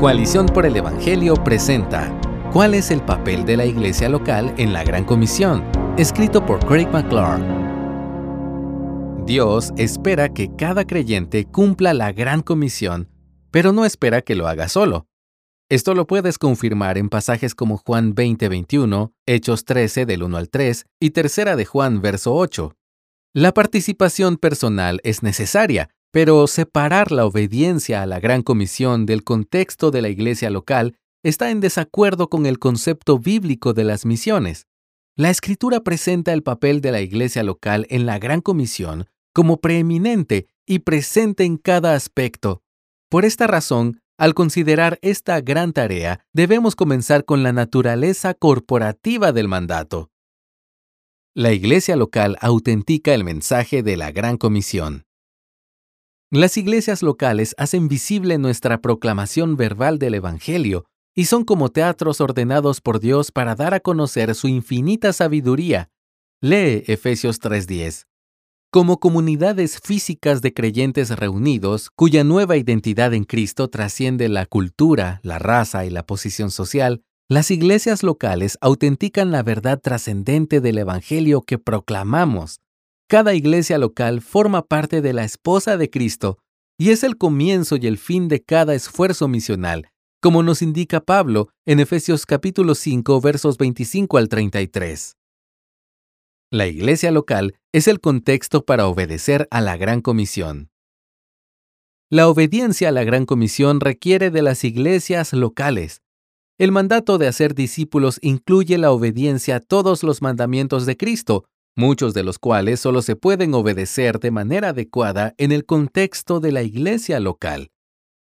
Coalición por el Evangelio presenta ¿Cuál es el papel de la iglesia local en la Gran Comisión? Escrito por Craig McClure. Dios espera que cada creyente cumpla la Gran Comisión, pero no espera que lo haga solo. Esto lo puedes confirmar en pasajes como Juan 20:21, Hechos 13 del 1 al 3 y Tercera de Juan verso 8. La participación personal es necesaria, pero separar la obediencia a la Gran Comisión del contexto de la iglesia local está en desacuerdo con el concepto bíblico de las misiones. La Escritura presenta el papel de la iglesia local en la Gran Comisión como preeminente y presente en cada aspecto. Por esta razón, al considerar esta gran tarea, debemos comenzar con la naturaleza corporativa del mandato. La iglesia local autentica el mensaje de la Gran Comisión. Las iglesias locales hacen visible nuestra proclamación verbal del Evangelio y son como teatros ordenados por Dios para dar a conocer su infinita sabiduría. Lee Efesios 3:10. Como comunidades físicas de creyentes reunidos, cuya nueva identidad en Cristo trasciende la cultura, la raza y la posición social, las iglesias locales autentican la verdad trascendente del Evangelio que proclamamos. Cada iglesia local forma parte de la esposa de Cristo y es el comienzo y el fin de cada esfuerzo misional, como nos indica Pablo en Efesios capítulo 5 versos 25 al 33. La iglesia local es el contexto para obedecer a la Gran Comisión. La obediencia a la Gran Comisión requiere de las iglesias locales. El mandato de hacer discípulos incluye la obediencia a todos los mandamientos de Cristo, muchos de los cuales solo se pueden obedecer de manera adecuada en el contexto de la iglesia local.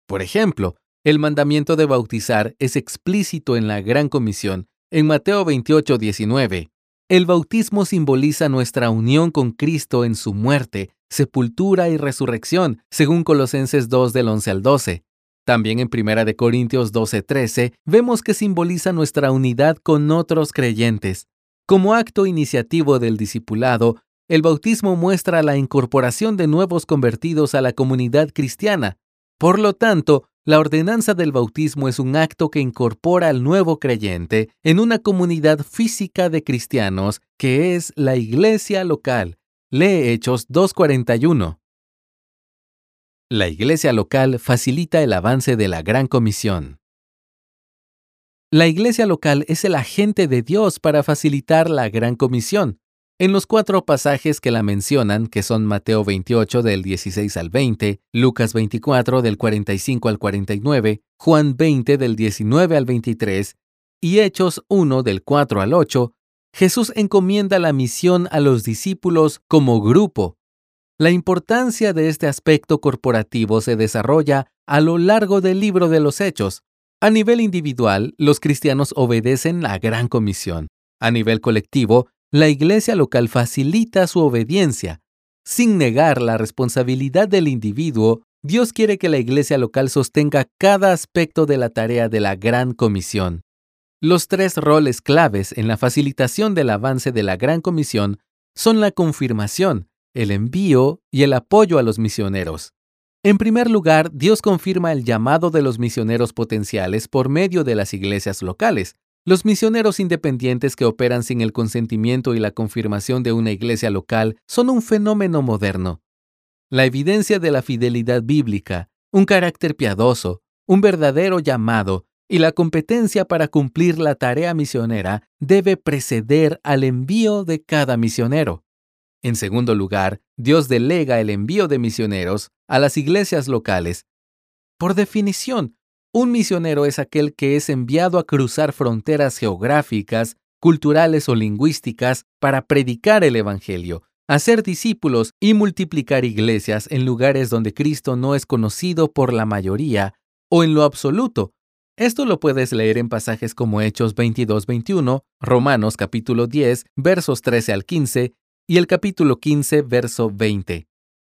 Por ejemplo, el mandamiento de bautizar es explícito en la Gran Comisión en Mateo 28, 19. El bautismo simboliza nuestra unión con Cristo en su muerte, sepultura y resurrección, según Colosenses 2 del 11 al 12. También en 1 Corintios 12, 13 vemos que simboliza nuestra unidad con otros creyentes. Como acto iniciativo del discipulado, el bautismo muestra la incorporación de nuevos convertidos a la comunidad cristiana. Por lo tanto, la ordenanza del bautismo es un acto que incorpora al nuevo creyente en una comunidad física de cristianos que es la iglesia local. Lee Hechos 2.41. La iglesia local facilita el avance de la Gran Comisión. La iglesia local es el agente de Dios para facilitar la Gran Comisión. En los cuatro pasajes que la mencionan, que son Mateo 28 del 16 al 20, Lucas 24 del 45 al 49, Juan 20 del 19 al 23 y Hechos 1 del 4 al 8, Jesús encomienda la misión a los discípulos como grupo. La importancia de este aspecto corporativo se desarrolla a lo largo del libro de los Hechos. A nivel individual, los cristianos obedecen la gran comisión. A nivel colectivo, la iglesia local facilita su obediencia. Sin negar la responsabilidad del individuo, Dios quiere que la iglesia local sostenga cada aspecto de la tarea de la gran comisión. Los tres roles claves en la facilitación del avance de la gran comisión son la confirmación, el envío y el apoyo a los misioneros. En primer lugar, Dios confirma el llamado de los misioneros potenciales por medio de las iglesias locales. Los misioneros independientes que operan sin el consentimiento y la confirmación de una iglesia local son un fenómeno moderno. La evidencia de la fidelidad bíblica, un carácter piadoso, un verdadero llamado y la competencia para cumplir la tarea misionera debe preceder al envío de cada misionero. En segundo lugar, Dios delega el envío de misioneros a las iglesias locales. Por definición, un misionero es aquel que es enviado a cruzar fronteras geográficas, culturales o lingüísticas para predicar el Evangelio, hacer discípulos y multiplicar iglesias en lugares donde Cristo no es conocido por la mayoría o en lo absoluto. Esto lo puedes leer en pasajes como Hechos 22-21, Romanos capítulo 10, versos 13 al 15 y el capítulo 15, verso 20.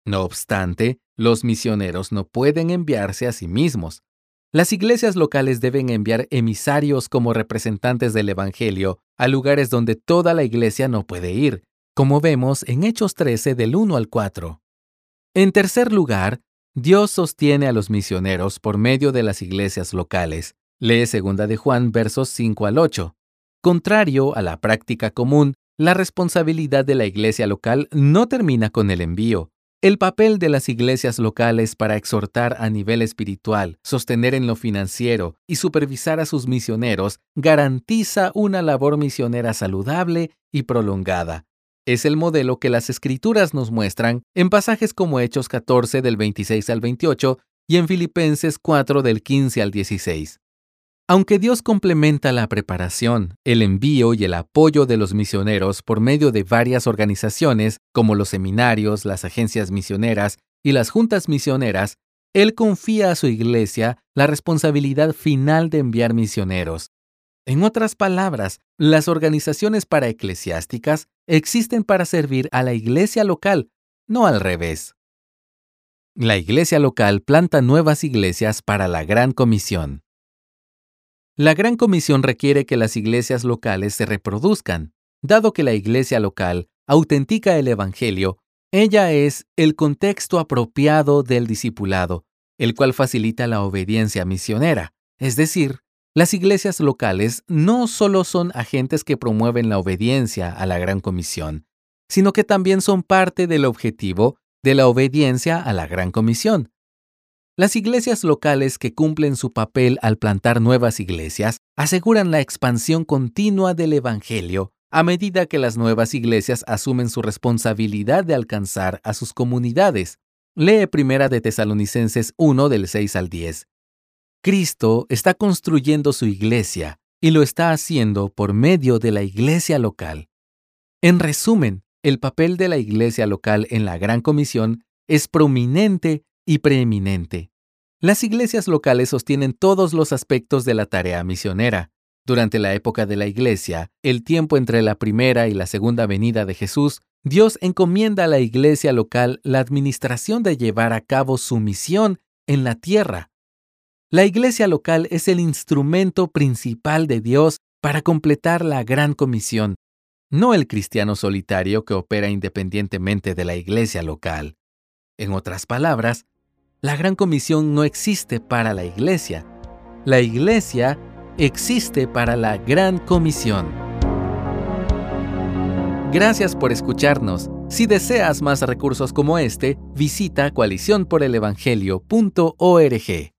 No obstante, los misioneros no pueden enviarse a sí mismos. Las iglesias locales deben enviar emisarios como representantes del Evangelio a lugares donde toda la iglesia no puede ir, como vemos en Hechos 13 del 1 al 4. En tercer lugar, Dios sostiene a los misioneros por medio de las iglesias locales. Lee 2 de Juan versos 5 al 8. Contrario a la práctica común, la responsabilidad de la iglesia local no termina con el envío. El papel de las iglesias locales para exhortar a nivel espiritual, sostener en lo financiero y supervisar a sus misioneros garantiza una labor misionera saludable y prolongada. Es el modelo que las escrituras nos muestran en pasajes como Hechos 14 del 26 al 28 y en Filipenses 4 del 15 al 16. Aunque Dios complementa la preparación, el envío y el apoyo de los misioneros por medio de varias organizaciones, como los seminarios, las agencias misioneras y las juntas misioneras, Él confía a su iglesia la responsabilidad final de enviar misioneros. En otras palabras, las organizaciones paraeclesiásticas existen para servir a la iglesia local, no al revés. La iglesia local planta nuevas iglesias para la gran comisión. La Gran Comisión requiere que las iglesias locales se reproduzcan. Dado que la iglesia local autentica el Evangelio, ella es el contexto apropiado del discipulado, el cual facilita la obediencia misionera. Es decir, las iglesias locales no solo son agentes que promueven la obediencia a la Gran Comisión, sino que también son parte del objetivo de la obediencia a la Gran Comisión. Las iglesias locales que cumplen su papel al plantar nuevas iglesias aseguran la expansión continua del Evangelio a medida que las nuevas iglesias asumen su responsabilidad de alcanzar a sus comunidades. Lee Primera de Tesalonicenses 1 del 6 al 10. Cristo está construyendo su iglesia y lo está haciendo por medio de la iglesia local. En resumen, el papel de la iglesia local en la Gran Comisión es prominente y preeminente. Las iglesias locales sostienen todos los aspectos de la tarea misionera. Durante la época de la iglesia, el tiempo entre la primera y la segunda venida de Jesús, Dios encomienda a la iglesia local la administración de llevar a cabo su misión en la tierra. La iglesia local es el instrumento principal de Dios para completar la gran comisión, no el cristiano solitario que opera independientemente de la iglesia local. En otras palabras, la gran comisión no existe para la iglesia. La iglesia existe para la gran comisión. Gracias por escucharnos. Si deseas más recursos como este, visita coaliciónporelevangelio.org.